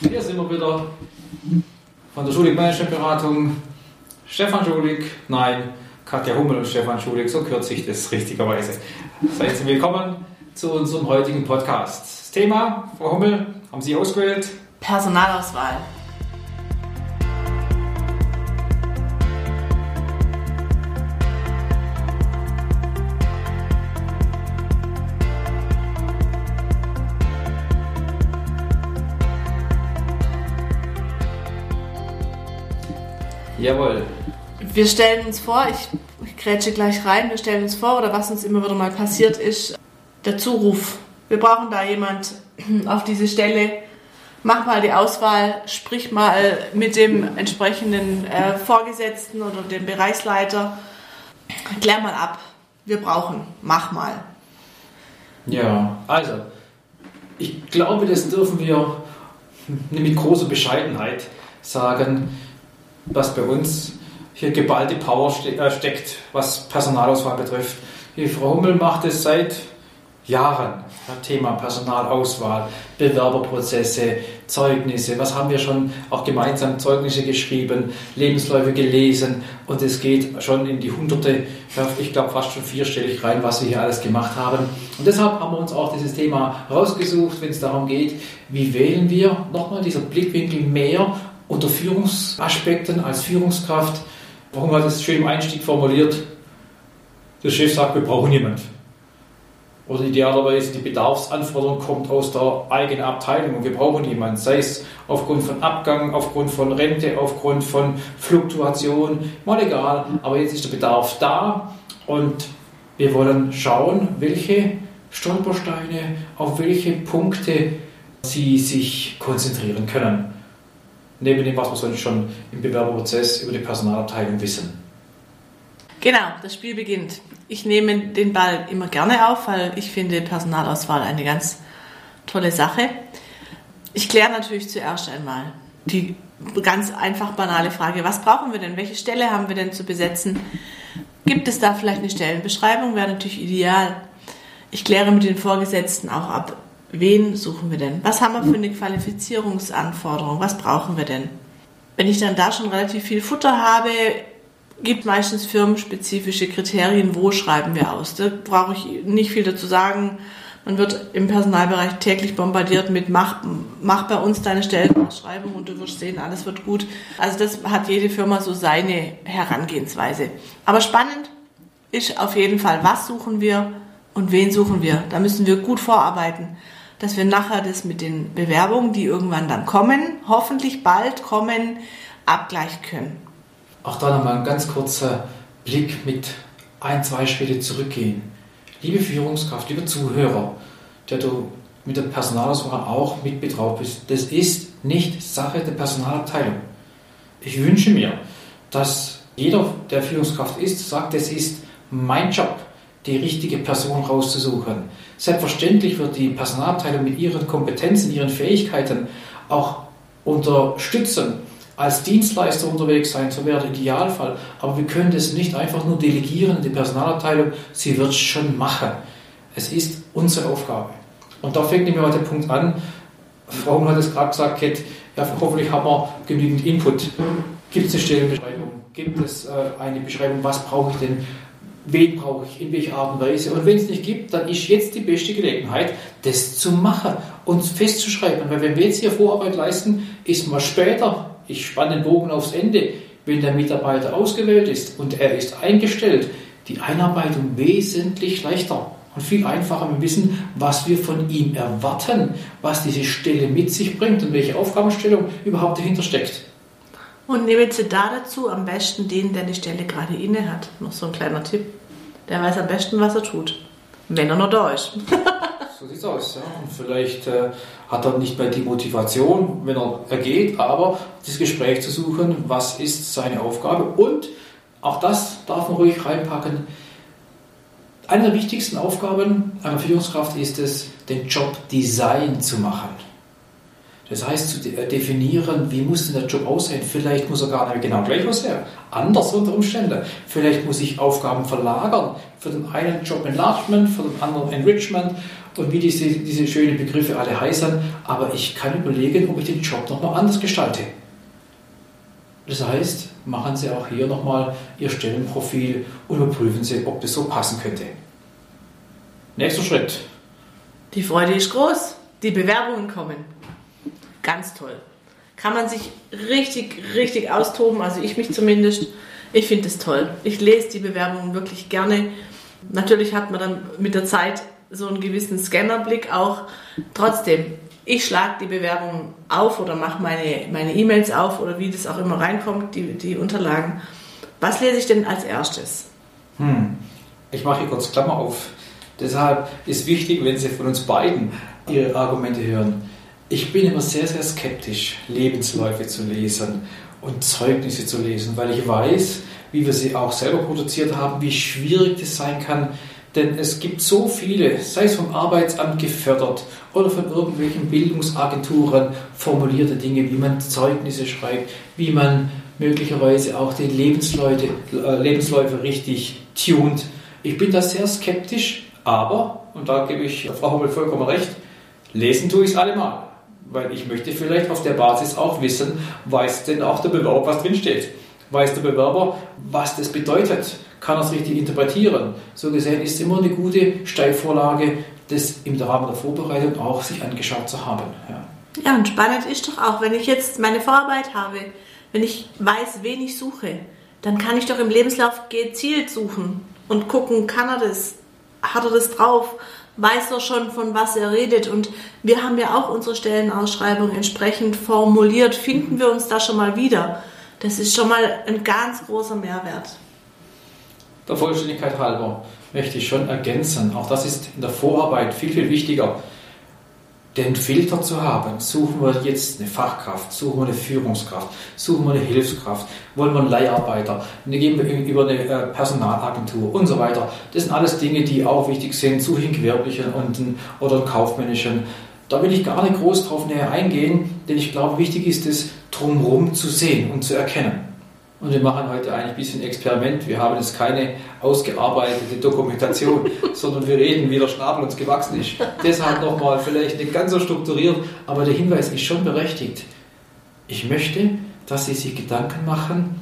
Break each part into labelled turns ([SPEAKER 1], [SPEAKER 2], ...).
[SPEAKER 1] Hier sind wir wieder von der Schulig Managementberatung. Stefan Schulig, nein, Katja Hummel und Stefan Schulig, so kürze ich das richtigerweise. Seid Sie willkommen zu unserem heutigen Podcast. Das Thema, Frau Hummel, haben Sie ausgewählt?
[SPEAKER 2] Personalauswahl.
[SPEAKER 1] Jawohl.
[SPEAKER 2] Wir stellen uns vor, ich, ich grätsche gleich rein, wir stellen uns vor, oder was uns immer wieder mal passiert ist, der Zuruf. Wir brauchen da jemand auf diese Stelle. Mach mal die Auswahl, sprich mal mit dem entsprechenden äh, Vorgesetzten oder dem Bereichsleiter. Klär mal ab. Wir brauchen. Mach mal.
[SPEAKER 1] Ja, also, ich glaube, das dürfen wir mit großer Bescheidenheit sagen, was bei uns hier geballte Power ste äh, steckt, was Personalauswahl betrifft. Die Frau Hummel macht es seit Jahren. Thema Personalauswahl, Bewerberprozesse, Zeugnisse. Was haben wir schon auch gemeinsam Zeugnisse geschrieben, Lebensläufe gelesen und es geht schon in die Hunderte, ich glaube fast schon vierstellig rein, was wir hier alles gemacht haben. Und deshalb haben wir uns auch dieses Thema rausgesucht, wenn es darum geht, wie wählen wir nochmal dieser Blickwinkel mehr unter Führungsaspekten als Führungskraft. Warum hat es schön im Einstieg formuliert? Der Chef sagt, wir brauchen jemanden. Oder idealerweise die Bedarfsanforderung kommt aus der eigenen Abteilung und wir brauchen jemanden, sei es aufgrund von Abgang, aufgrund von Rente, aufgrund von Fluktuation, mal egal, aber jetzt ist der Bedarf da und wir wollen schauen, welche Stolpersteine, auf welche Punkte Sie sich konzentrieren können. Neben dem, was wir sonst schon im Bewerberprozess über die Personalabteilung wissen.
[SPEAKER 2] Genau, das Spiel beginnt. Ich nehme den Ball immer gerne auf, weil ich finde Personalauswahl eine ganz tolle Sache. Ich kläre natürlich zuerst einmal die ganz einfach banale Frage, was brauchen wir denn? Welche Stelle haben wir denn zu besetzen? Gibt es da vielleicht eine Stellenbeschreibung? Wäre natürlich ideal. Ich kläre mit den Vorgesetzten auch ab, wen suchen wir denn? Was haben wir für eine Qualifizierungsanforderung? Was brauchen wir denn? Wenn ich dann da schon relativ viel Futter habe, gibt meistens firmenspezifische Kriterien, wo schreiben wir aus. Da brauche ich nicht viel dazu sagen. Man wird im Personalbereich täglich bombardiert mit mach, mach bei uns deine Stellenausschreibung und du wirst sehen, alles wird gut. Also das hat jede Firma so seine Herangehensweise. Aber spannend ist auf jeden Fall, was suchen wir und wen suchen wir. Da müssen wir gut vorarbeiten, dass wir nachher das mit den Bewerbungen, die irgendwann dann kommen, hoffentlich bald kommen, abgleichen können.
[SPEAKER 1] Auch da nochmal ein ganz kurzer Blick mit ein, zwei Schritte zurückgehen. Liebe Führungskraft, liebe Zuhörer, der du mit der Personalauswahl auch mit betraut bist, das ist nicht Sache der Personalabteilung. Ich wünsche mir, dass jeder, der Führungskraft ist, sagt, es ist mein Job, die richtige Person rauszusuchen. Selbstverständlich wird die Personalabteilung mit ihren Kompetenzen, ihren Fähigkeiten auch unterstützen als Dienstleister unterwegs sein, so wäre der Idealfall. Aber wir können das nicht einfach nur delegieren die Personalabteilung, sie wird es schon machen. Es ist unsere Aufgabe. Und da fängt nämlich heute der Punkt an, Frau hat es gerade gesagt, Kat, ja, hoffentlich haben wir genügend Input. Gibt es eine Stellenbeschreibung? Gibt es äh, eine Beschreibung, was brauche ich denn? Wen brauche ich? In welcher Art und Weise? Und wenn es nicht gibt, dann ist jetzt die beste Gelegenheit, das zu machen und festzuschreiben. Weil wenn wir jetzt hier Vorarbeit leisten, ist mal später ich spanne den Bogen aufs Ende, wenn der Mitarbeiter ausgewählt ist und er ist eingestellt, die Einarbeitung wesentlich leichter und viel einfacher. Wir wissen, was wir von ihm erwarten, was diese Stelle mit sich bringt und welche Aufgabenstellung überhaupt dahinter steckt.
[SPEAKER 2] Und nehmen Sie da dazu am besten den, der die Stelle gerade inne hat. Noch so ein kleiner Tipp. Der weiß am besten, was er tut. Wenn er da ist.
[SPEAKER 1] so sieht's aus. Ja. Und vielleicht äh, hat er nicht mehr die Motivation, wenn er, er geht, aber das Gespräch zu suchen, was ist seine Aufgabe. Und auch das darf man ruhig reinpacken. Eine der wichtigsten Aufgaben einer Führungskraft ist es, den Job Design zu machen. Das heißt, zu definieren, wie muss denn der Job aussehen. Vielleicht muss er gar nicht genau gleich aussehen, anders unter Umständen. Vielleicht muss ich Aufgaben verlagern. Für den einen Job Enlargement, für den anderen Enrichment und wie diese, diese schönen Begriffe alle heißen, aber ich kann überlegen, ob ich den Job nochmal anders gestalte. Das heißt, machen Sie auch hier nochmal Ihr Stellenprofil und überprüfen Sie, ob das so passen könnte. Nächster Schritt.
[SPEAKER 2] Die Freude ist groß. Die Bewerbungen kommen. Ganz toll. Kann man sich richtig, richtig austoben, also ich mich zumindest. Ich finde es toll. Ich lese die Bewerbungen wirklich gerne. Natürlich hat man dann mit der Zeit so einen gewissen Scannerblick auch. Trotzdem, ich schlage die Bewerbung auf oder mache meine meine E-Mails auf oder wie das auch immer reinkommt, die, die Unterlagen. Was lese ich denn als erstes?
[SPEAKER 1] Hm. Ich mache hier kurz Klammer auf. Deshalb ist wichtig, wenn Sie von uns beiden Ihre Argumente hören. Ich bin immer sehr, sehr skeptisch, Lebensläufe zu lesen und Zeugnisse zu lesen, weil ich weiß, wie wir sie auch selber produziert haben, wie schwierig das sein kann. Denn es gibt so viele, sei es vom Arbeitsamt gefördert oder von irgendwelchen Bildungsagenturen formulierte Dinge, wie man Zeugnisse schreibt, wie man möglicherweise auch die Lebensläufe, äh, Lebensläufe richtig tunt. Ich bin da sehr skeptisch, aber, und da gebe ich Frau Hummel vollkommen recht, lesen tue ich es allemal weil ich möchte vielleicht auf der Basis auch wissen, weiß denn auch der Bewerber, was drinsteht. Weiß der Bewerber, was das bedeutet? Kann er es richtig interpretieren? So gesehen ist es immer eine gute Steilvorlage, das im Rahmen der Vorbereitung auch sich angeschaut zu haben.
[SPEAKER 2] Ja. ja, und spannend ist doch auch, wenn ich jetzt meine Vorarbeit habe, wenn ich weiß, wen ich suche, dann kann ich doch im Lebenslauf gezielt suchen und gucken, kann er das, hat er das drauf, weiß er schon, von was er redet. Und wir haben ja auch unsere Stellenausschreibung entsprechend formuliert. Finden wir uns da schon mal wieder? Das ist schon mal ein ganz großer Mehrwert.
[SPEAKER 1] Der Vollständigkeit halber möchte ich schon ergänzen. Auch das ist in der Vorarbeit viel, viel wichtiger den Filter zu haben. Suchen wir jetzt eine Fachkraft, suchen wir eine Führungskraft, suchen wir eine Hilfskraft, wollen wir einen Leiharbeiter, gehen wir über eine äh, Personalagentur und so weiter. Das sind alles Dinge, die auch wichtig sind. Suche ich einen gewerblichen und einen, oder einen kaufmännischen. Da will ich gar nicht groß drauf näher eingehen, denn ich glaube, wichtig ist es, drumherum zu sehen und zu erkennen. Und wir machen heute eigentlich ein bisschen Experiment. Wir haben jetzt keine ausgearbeitete Dokumentation, sondern wir reden, wie der Schnabel uns gewachsen ist. Deshalb nochmal vielleicht nicht ganz so strukturiert, aber der Hinweis ist schon berechtigt. Ich möchte, dass Sie sich Gedanken machen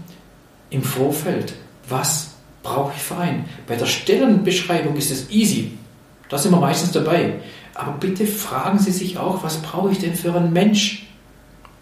[SPEAKER 1] im Vorfeld. Was brauche ich für einen? Bei der Stellenbeschreibung ist es easy. Da sind wir meistens dabei. Aber bitte fragen Sie sich auch, was brauche ich denn für einen Mensch?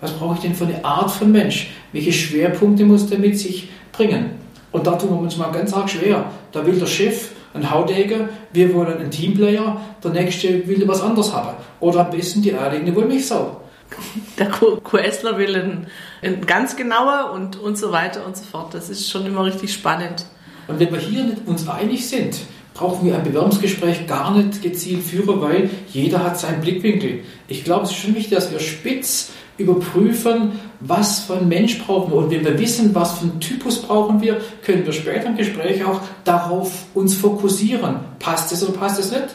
[SPEAKER 1] Was brauche ich denn für eine Art von Mensch? Welche Schwerpunkte muss der mit sich bringen? Und da tun wir uns mal ganz arg schwer. Da will der Chef ein Haudegen, wir wollen einen Teamplayer, der nächste will was anderes haben. Oder am besten die eierlegende Wollmilchsau.
[SPEAKER 2] Der QSler will ein, ein ganz genauer und, und so weiter und so fort. Das ist schon immer richtig spannend.
[SPEAKER 1] Und wenn wir hier nicht uns einig sind, brauchen wir ein Bewerbungsgespräch gar nicht gezielt führen, weil jeder hat seinen Blickwinkel. Ich glaube, es ist schon wichtig, dass wir spitz überprüfen, was für ein Mensch brauchen wir. Und wenn wir wissen, was für einen Typus brauchen wir, können wir später im Gespräch auch darauf uns fokussieren. Passt es oder passt es nicht?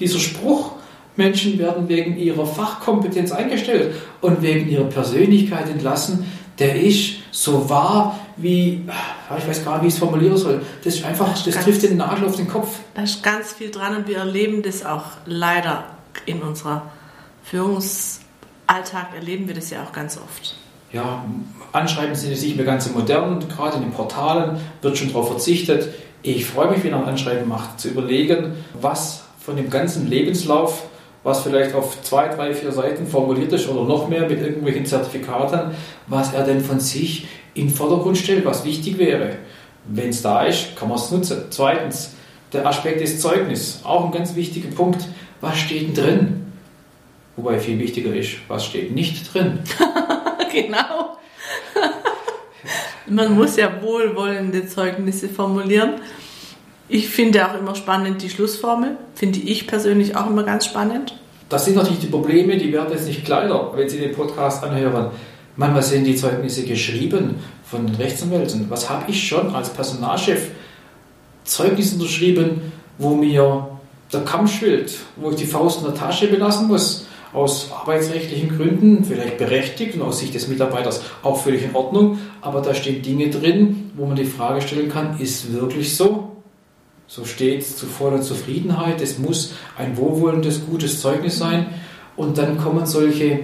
[SPEAKER 1] Dieser Spruch, Menschen werden wegen ihrer Fachkompetenz eingestellt und wegen ihrer Persönlichkeit entlassen, der ist so wahr wie, ich weiß gar nicht, wie ich es formulieren soll. Das ist einfach, das ganz, trifft den Nagel auf den Kopf.
[SPEAKER 2] Da ist ganz viel dran und wir erleben das auch leider in unserer Führungs- Alltag erleben wir das ja auch ganz oft.
[SPEAKER 1] Ja, Anschreiben sind jetzt nicht mehr ganz so modern, gerade in den Portalen wird schon darauf verzichtet. Ich freue mich, wenn er ein Anschreiben macht, zu überlegen, was von dem ganzen Lebenslauf, was vielleicht auf zwei, drei, vier Seiten formuliert ist oder noch mehr mit irgendwelchen Zertifikaten, was er denn von sich in den Vordergrund stellt, was wichtig wäre. Wenn es da ist, kann man es nutzen. Zweitens, der Aspekt des Zeugnisses, auch ein ganz wichtiger Punkt. Was steht denn drin? Wobei viel wichtiger ist, was steht nicht drin.
[SPEAKER 2] genau. Man muss ja wohlwollende Zeugnisse formulieren. Ich finde auch immer spannend die Schlussformel. Finde ich persönlich auch immer ganz spannend.
[SPEAKER 1] Das sind natürlich die Probleme, die werden jetzt nicht kleiner, wenn Sie den Podcast anhören. Manchmal sind die Zeugnisse geschrieben von den Rechtsanwälten. Was habe ich schon als Personalchef Zeugnisse unterschrieben, wo mir der Kamm schwillt, wo ich die Faust in der Tasche belassen muss? Aus arbeitsrechtlichen Gründen, vielleicht berechtigt und aus Sicht des Mitarbeiters auch völlig in Ordnung, aber da stehen Dinge drin, wo man die Frage stellen kann, ist wirklich so? so steht zu voller Zufriedenheit. Es muss ein wohlwollendes, gutes Zeugnis sein. Und dann kommen solche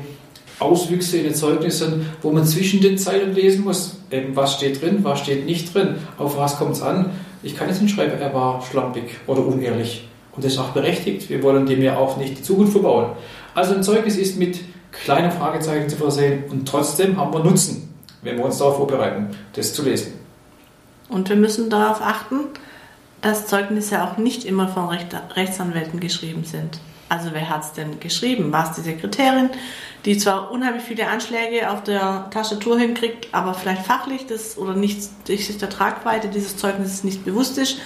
[SPEAKER 1] Auswüchse in den Zeugnissen, wo man zwischen den Zeilen lesen muss, eben was steht drin, was steht nicht drin, auf was kommt es an. Ich kann jetzt nicht schreiben, er war schlampig oder unehrlich. Und das ist auch berechtigt. Wir wollen dem ja auch nicht die Zukunft verbauen. Also ein Zeugnis ist mit kleinen Fragezeichen zu versehen und trotzdem haben wir Nutzen, wenn wir uns darauf vorbereiten, das zu lesen.
[SPEAKER 2] Und wir müssen darauf achten, dass Zeugnisse auch nicht immer von Rechtsanwälten geschrieben sind. Also wer hat es denn geschrieben? War es die Sekretärin, die zwar unheimlich viele Anschläge auf der Tastatur hinkriegt, aber vielleicht fachlich das oder nicht sich der Tragweite dieses Zeugnisses nicht bewusst ist?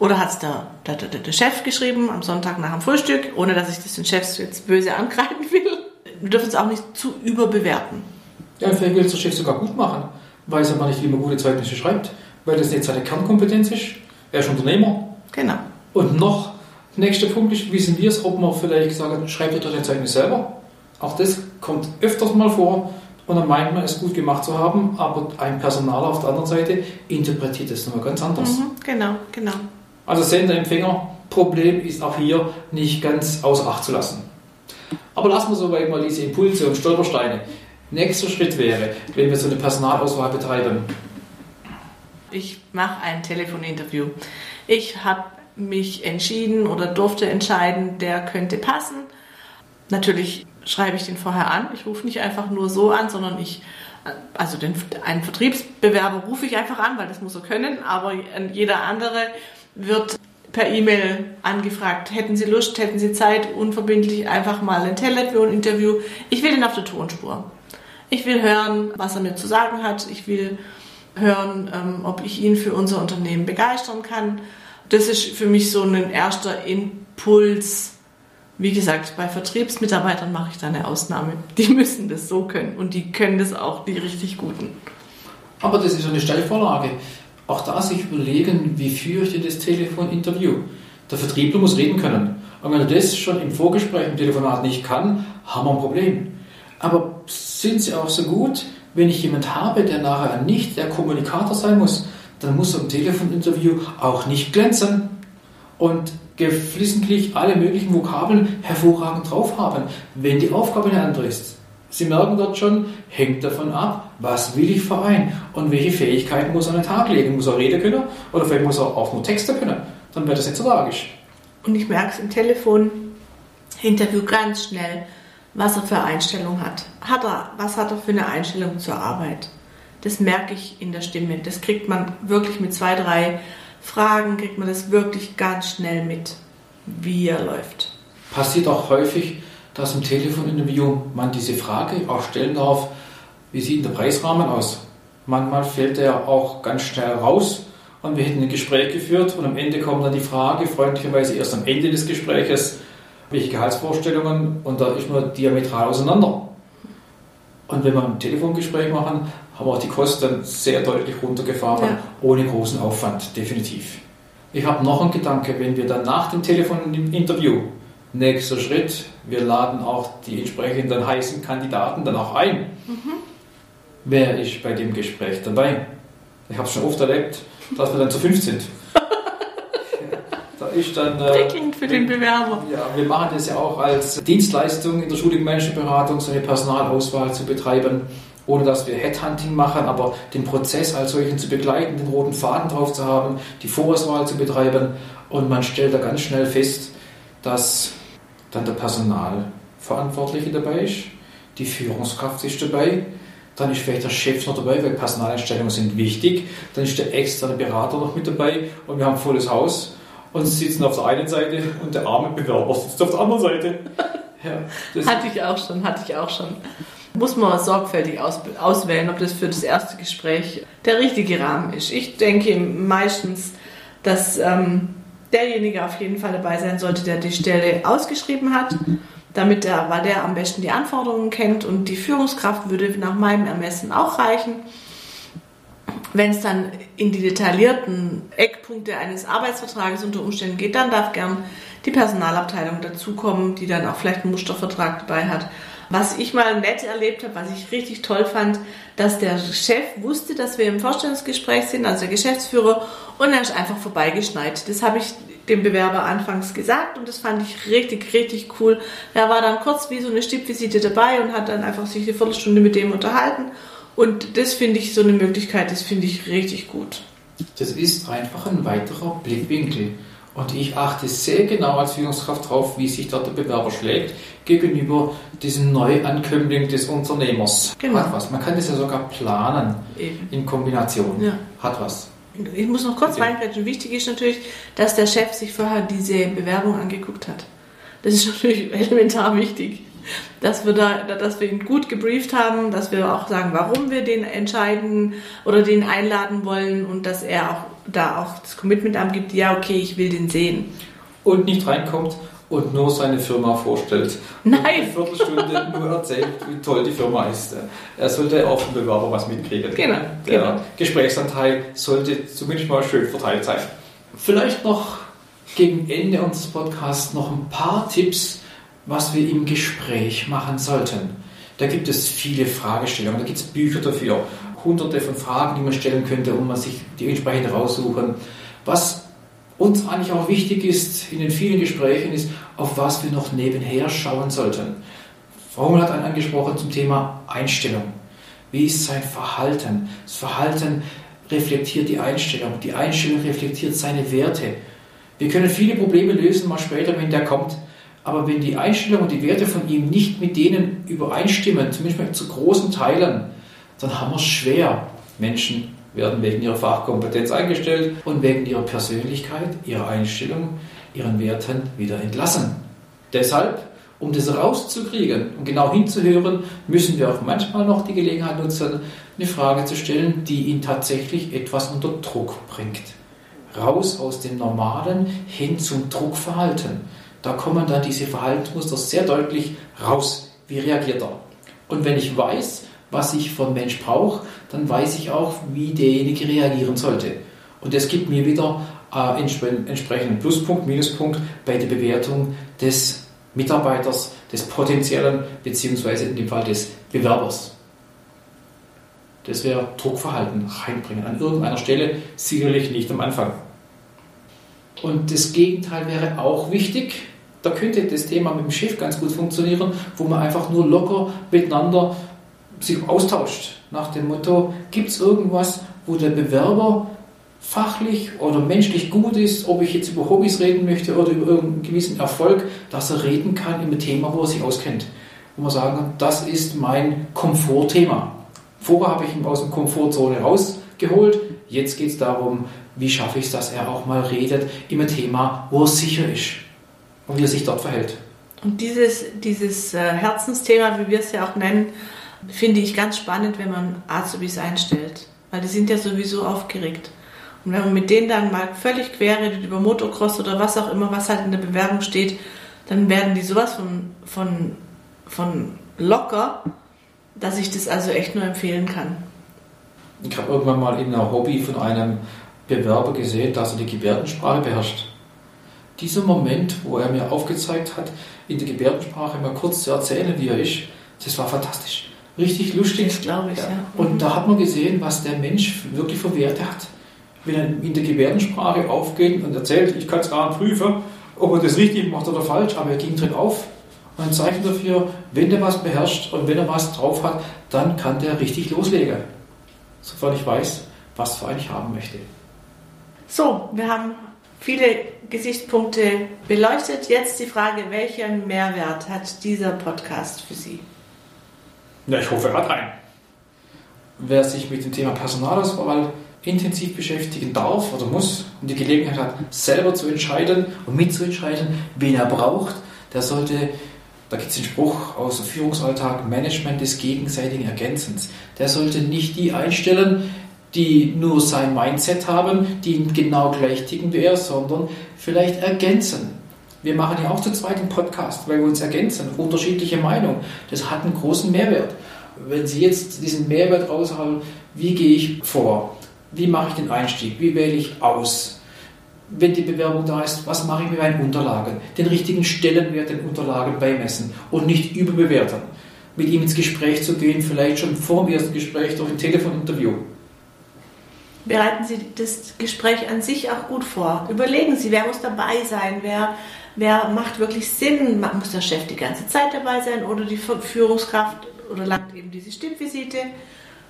[SPEAKER 2] Oder hat es der, der, der, der, Chef geschrieben am Sonntag nach dem Frühstück, ohne dass ich das den Chefs jetzt böse angreifen will? Wir dürfen es auch nicht zu überbewerten.
[SPEAKER 1] Ja, vielleicht will es der Chef sogar gut machen, weiß aber nicht, wie man gute Zeugnisse schreibt, weil das nicht seine Kernkompetenz ist. Er ist Unternehmer.
[SPEAKER 2] Genau.
[SPEAKER 1] Und noch Nächster Punkt ist, wissen wir es, ob man vielleicht sagen, schreibt ihr doch den Zeugnis selber. Auch das kommt öfters mal vor und dann meint man, es gut gemacht zu haben, aber ein Personal auf der anderen Seite interpretiert es nochmal ganz anders.
[SPEAKER 2] Mhm, genau, genau.
[SPEAKER 1] Also Sender-Empfänger-Problem ist auch hier nicht ganz außer Acht zu lassen. Aber lassen wir soweit mal diese Impulse und Stolpersteine. Nächster Schritt wäre, wenn wir so eine Personalauswahl betreiben.
[SPEAKER 2] Ich mache ein Telefoninterview. Ich habe mich entschieden oder durfte entscheiden, der könnte passen. Natürlich schreibe ich den vorher an. Ich rufe nicht einfach nur so an, sondern ich, also den, einen Vertriebsbewerber rufe ich einfach an, weil das muss er können, aber jeder andere wird per E-Mail angefragt, hätten Sie Lust, hätten Sie Zeit, unverbindlich einfach mal ein Telefon-Interview. Ich will ihn auf der Tonspur. Ich will hören, was er mir zu sagen hat. Ich will hören, ähm, ob ich ihn für unser Unternehmen begeistern kann das ist für mich so ein erster Impuls. Wie gesagt, bei Vertriebsmitarbeitern mache ich da eine Ausnahme. Die müssen das so können und die können das auch, die richtig Guten.
[SPEAKER 1] Aber das ist eine Stellvorlage. Auch da sich überlegen, wie führe ich denn das Telefoninterview? Der Vertriebler muss reden können. Und wenn er das schon im Vorgespräch, im Telefonat nicht kann, haben wir ein Problem. Aber sind sie auch so gut, wenn ich jemanden habe, der nachher nicht der Kommunikator sein muss, dann muss so ein Telefoninterview auch nicht glänzen und geflissentlich alle möglichen Vokabeln hervorragend drauf haben, wenn die Aufgabe eine andere ist. Sie merken dort schon, hängt davon ab, was will ich vereinen und welche Fähigkeiten muss er an den Tag legen. Muss er reden können oder vielleicht muss er auch nur Texte können. Dann wäre das nicht so tragisch.
[SPEAKER 2] Und ich merke es im Telefoninterview ganz schnell, was er für Einstellung hat. hat er, was hat er für eine Einstellung zur Arbeit? das merke ich in der Stimme. Das kriegt man wirklich mit zwei, drei Fragen, kriegt man das wirklich ganz schnell mit, wie er läuft.
[SPEAKER 1] Passiert auch häufig, dass im Telefoninterview man diese Frage auch stellen darf, wie sieht der Preisrahmen aus? Manchmal fällt er auch ganz schnell raus und wir hätten ein Gespräch geführt und am Ende kommt dann die Frage, freundlicherweise erst am Ende des Gespräches, welche Gehaltsvorstellungen und da ist man diametral auseinander. Und wenn wir ein Telefongespräch machen, haben wir auch die Kosten sehr deutlich runtergefahren, ja. ohne großen Aufwand, definitiv. Ich habe noch einen Gedanke, wenn wir dann nach dem Telefoninterview, nächster Schritt, wir laden auch die entsprechenden heißen Kandidaten dann auch ein. Mhm. Wer ist bei dem Gespräch dabei? Ich habe es schon oft erlebt, dass wir dann zu fünf sind.
[SPEAKER 2] da ist dann. Äh, für den Bewerber.
[SPEAKER 1] Ja, wir machen das ja auch als Dienstleistung in der Schule Menschenberatung, so eine Personalauswahl zu betreiben ohne dass wir Headhunting machen, aber den Prozess als solchen zu begleiten, den roten Faden drauf zu haben, die Vorauswahl zu betreiben und man stellt da ganz schnell fest, dass dann der Personalverantwortliche dabei ist, die Führungskraft ist dabei, dann ist vielleicht der Chef noch dabei, weil Personalentscheidungen sind wichtig, dann ist der externe Berater noch mit dabei und wir haben volles Haus und sitzen auf der einen Seite und der arme Bewerber sitzt auf der anderen Seite.
[SPEAKER 2] Ja, hatte ich auch schon, hatte ich auch schon muss man sorgfältig aus, auswählen, ob das für das erste Gespräch der richtige Rahmen ist. Ich denke meistens, dass ähm, derjenige auf jeden Fall dabei sein sollte, der die Stelle ausgeschrieben hat, damit er, weil der am besten die Anforderungen kennt und die Führungskraft würde nach meinem Ermessen auch reichen. Wenn es dann in die detaillierten Eckpunkte eines Arbeitsvertrages unter Umständen geht, dann darf gern die Personalabteilung dazukommen, die dann auch vielleicht einen Mustervertrag dabei hat Was ich mal nett erlebt habe, was ich richtig toll fand, dass der Chef wusste, dass wir im Vorstellungsgespräch sind, also der Geschäftsführer, und er ist einfach vorbeigeschneit. Das habe ich dem Bewerber anfangs gesagt und das fand ich richtig, richtig cool. Er war dann kurz wie so eine Stippvisite dabei und hat dann einfach sich eine Viertelstunde mit dem unterhalten. Und das finde ich so eine Möglichkeit, das finde ich richtig gut.
[SPEAKER 1] Das ist einfach ein weiterer Blickwinkel. Und ich achte sehr genau als Führungskraft darauf, wie sich dort der Bewerber schlägt gegenüber diesem Neuankömmling des Unternehmers. Genau. Hat was. Man kann das ja sogar planen Eben. in Kombination. Ja. Hat was.
[SPEAKER 2] Ich muss noch kurz reingreifen. Wichtig ist natürlich, dass der Chef sich vorher diese Bewerbung angeguckt hat. Das ist natürlich elementar wichtig dass wir da, dass wir ihn gut gebrieft haben, dass wir auch sagen, warum wir den entscheiden oder den einladen wollen und dass er auch da auch das Commitment angibt, ja, okay, ich will den sehen.
[SPEAKER 1] Und nicht reinkommt und nur seine Firma vorstellt.
[SPEAKER 2] Nein. Und
[SPEAKER 1] eine Viertelstunde nur erzählt, wie toll die Firma ist. Er sollte auch vom Bewerber was mitkriegen.
[SPEAKER 2] Genau.
[SPEAKER 1] Der
[SPEAKER 2] genau.
[SPEAKER 1] Gesprächsanteil sollte zumindest mal schön verteilt sein. Vielleicht noch gegen Ende unseres Podcasts noch ein paar Tipps, was wir im Gespräch machen sollten. Da gibt es viele Fragestellungen, da gibt es Bücher dafür, hunderte von Fragen, die man stellen könnte, um man sich die entsprechend raussuchen. Was uns eigentlich auch wichtig ist in den vielen Gesprächen, ist, auf was wir noch nebenher schauen sollten. Frau hat einen angesprochen zum Thema Einstellung. Wie ist sein Verhalten? Das Verhalten reflektiert die Einstellung. Die Einstellung reflektiert seine Werte. Wir können viele Probleme lösen, mal später, wenn der kommt. Aber wenn die Einstellung und die Werte von ihm nicht mit denen übereinstimmen, zumindest zu großen Teilen, dann haben wir es schwer. Menschen werden wegen ihrer Fachkompetenz eingestellt und wegen ihrer Persönlichkeit, ihrer Einstellung, ihren Werten wieder entlassen. Deshalb, um das rauszukriegen und genau hinzuhören, müssen wir auch manchmal noch die Gelegenheit nutzen, eine Frage zu stellen, die ihn tatsächlich etwas unter Druck bringt. Raus aus dem Normalen hin zum Druckverhalten da kommen dann diese Verhaltensmuster sehr deutlich raus. Wie reagiert er? Und wenn ich weiß, was ich von Mensch brauche, dann weiß ich auch, wie derjenige reagieren sollte. Und das gibt mir wieder äh, entsprechenden Pluspunkt, Minuspunkt bei der Bewertung des Mitarbeiters, des potenziellen, beziehungsweise in dem Fall des Bewerbers. Das wäre Druckverhalten reinbringen. An irgendeiner Stelle, sicherlich nicht am Anfang. Und das Gegenteil wäre auch wichtig. Da könnte das Thema mit dem Chef ganz gut funktionieren, wo man einfach nur locker miteinander sich austauscht. Nach dem Motto, gibt es irgendwas, wo der Bewerber fachlich oder menschlich gut ist, ob ich jetzt über Hobbys reden möchte oder über irgendeinen gewissen Erfolg, dass er reden kann ein Thema, wo er sich auskennt. Wo man sagen kann, das ist mein Komfortthema. Vorher habe ich ihn aus der Komfortzone rausgeholt. Jetzt geht es darum, wie schaffe ich es, dass er auch mal redet ein Thema, wo er sicher ist und wie er sich dort verhält.
[SPEAKER 2] Und dieses, dieses äh, Herzensthema, wie wir es ja auch nennen, finde ich ganz spannend, wenn man Azubis einstellt. Weil die sind ja sowieso aufgeregt. Und wenn man mit denen dann mal völlig quer redet über Motocross oder was auch immer, was halt in der Bewerbung steht, dann werden die sowas von, von, von locker, dass ich das also echt nur empfehlen kann.
[SPEAKER 1] Ich habe irgendwann mal in einer Hobby von einem Bewerber gesehen, dass er die Gebärdensprache beherrscht dieser Moment, wo er mir aufgezeigt hat, in der Gebärdensprache mal kurz zu erzählen, wie er ist, das war fantastisch. Richtig lustig.
[SPEAKER 2] Das glaube ich, ja.
[SPEAKER 1] Und da hat man gesehen, was der Mensch wirklich für Werte hat. Wenn er in der Gebärdensprache aufgeht und erzählt, ich kann es gar nicht prüfen, ob er das richtig macht oder falsch, aber er ging drin auf und ein Zeichen dafür, wenn der was beherrscht und wenn er was drauf hat, dann kann der richtig loslegen. Sofern ich weiß, was er eigentlich haben möchte.
[SPEAKER 2] So, wir haben viele Gesichtspunkte beleuchtet. Jetzt die Frage, welchen Mehrwert hat dieser Podcast für Sie?
[SPEAKER 1] Ja, ich hoffe, er hat einen. Wer sich mit dem Thema Personalauswahl intensiv beschäftigen darf oder muss und die Gelegenheit hat, selber zu entscheiden und mitzuentscheiden, wen er braucht, der sollte, da gibt es den Spruch aus dem Führungsalltag, Management des gegenseitigen Ergänzens. Der sollte nicht die einstellen, die nur sein Mindset haben, die genau gleich ticken wie er, sondern vielleicht ergänzen. Wir machen ja auch zu zweit einen Podcast, weil wir uns ergänzen, unterschiedliche Meinungen. Das hat einen großen Mehrwert. Wenn Sie jetzt diesen Mehrwert raushauen, wie gehe ich vor? Wie mache ich den Einstieg? Wie wähle ich aus? Wenn die Bewerbung da ist, was mache ich mit meinen Unterlagen? Den richtigen Stellenwert den Unterlagen beimessen und nicht überbewerten. mit ihm ins Gespräch zu gehen, vielleicht schon vor dem ersten Gespräch durch ein Telefoninterview.
[SPEAKER 2] Bereiten Sie das Gespräch an sich auch gut vor. Überlegen Sie, wer muss dabei sein, wer, wer macht wirklich Sinn. Muss der Chef die ganze Zeit dabei sein oder die Führungskraft oder langt eben diese Stimmvisite?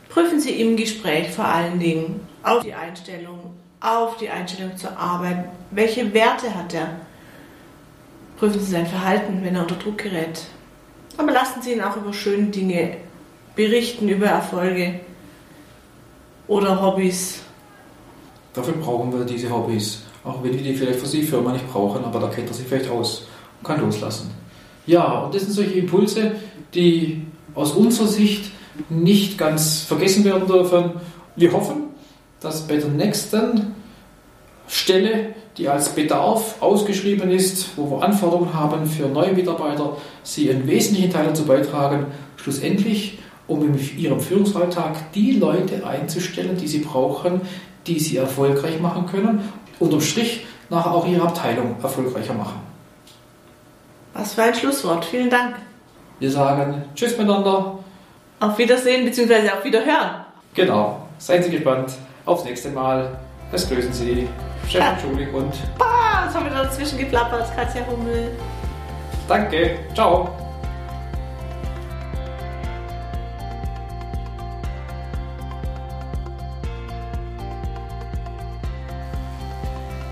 [SPEAKER 2] Prüfen Sie im Gespräch vor allen Dingen auf die Einstellung, auf die Einstellung zur Arbeit. Welche Werte hat er? Prüfen Sie sein Verhalten, wenn er unter Druck gerät. Aber lassen Sie ihn auch über schöne Dinge berichten, über Erfolge oder Hobbys.
[SPEAKER 1] Dafür brauchen wir diese Hobbys. Auch wenn die die vielleicht für Sie Firma nicht brauchen, aber da kennt er sich vielleicht aus und kann loslassen. Ja, und das sind solche Impulse, die aus unserer Sicht nicht ganz vergessen werden dürfen. Wir hoffen, dass bei der nächsten Stelle, die als Bedarf ausgeschrieben ist, wo wir Anforderungen haben für neue Mitarbeiter, Sie einen wesentlichen Teil dazu beitragen, schlussendlich, um in Ihrem Führungsalltag die Leute einzustellen, die Sie brauchen, die Sie erfolgreich machen können, unterm Strich nachher auch Ihre Abteilung erfolgreicher machen.
[SPEAKER 2] Was für ein Schlusswort. Vielen Dank.
[SPEAKER 1] Wir sagen Tschüss miteinander.
[SPEAKER 2] Auf Wiedersehen bzw. auf Wiederhören.
[SPEAKER 1] Genau. Seien Sie gespannt aufs nächste Mal. Es grüßen Sie Stefan Schulig und.
[SPEAKER 2] Bah, was haben wir da dazwischen geplappert? Katja Hummel.
[SPEAKER 1] Danke. Ciao.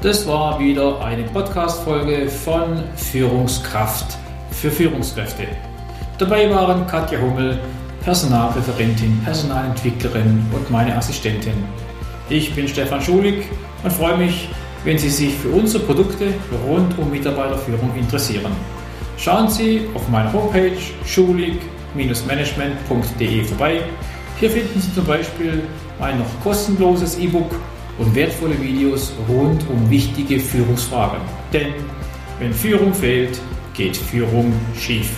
[SPEAKER 1] Das war wieder eine Podcast-Folge von Führungskraft für Führungskräfte. Dabei waren Katja Hummel, Personalreferentin, Personalentwicklerin und meine Assistentin. Ich bin Stefan Schulig und freue mich, wenn Sie sich für unsere Produkte rund um Mitarbeiterführung interessieren. Schauen Sie auf meiner Homepage schulig-management.de vorbei. Hier finden Sie zum Beispiel ein noch kostenloses E-Book und wertvolle Videos rund um wichtige Führungsfragen. Denn wenn Führung fehlt, geht Führung schief.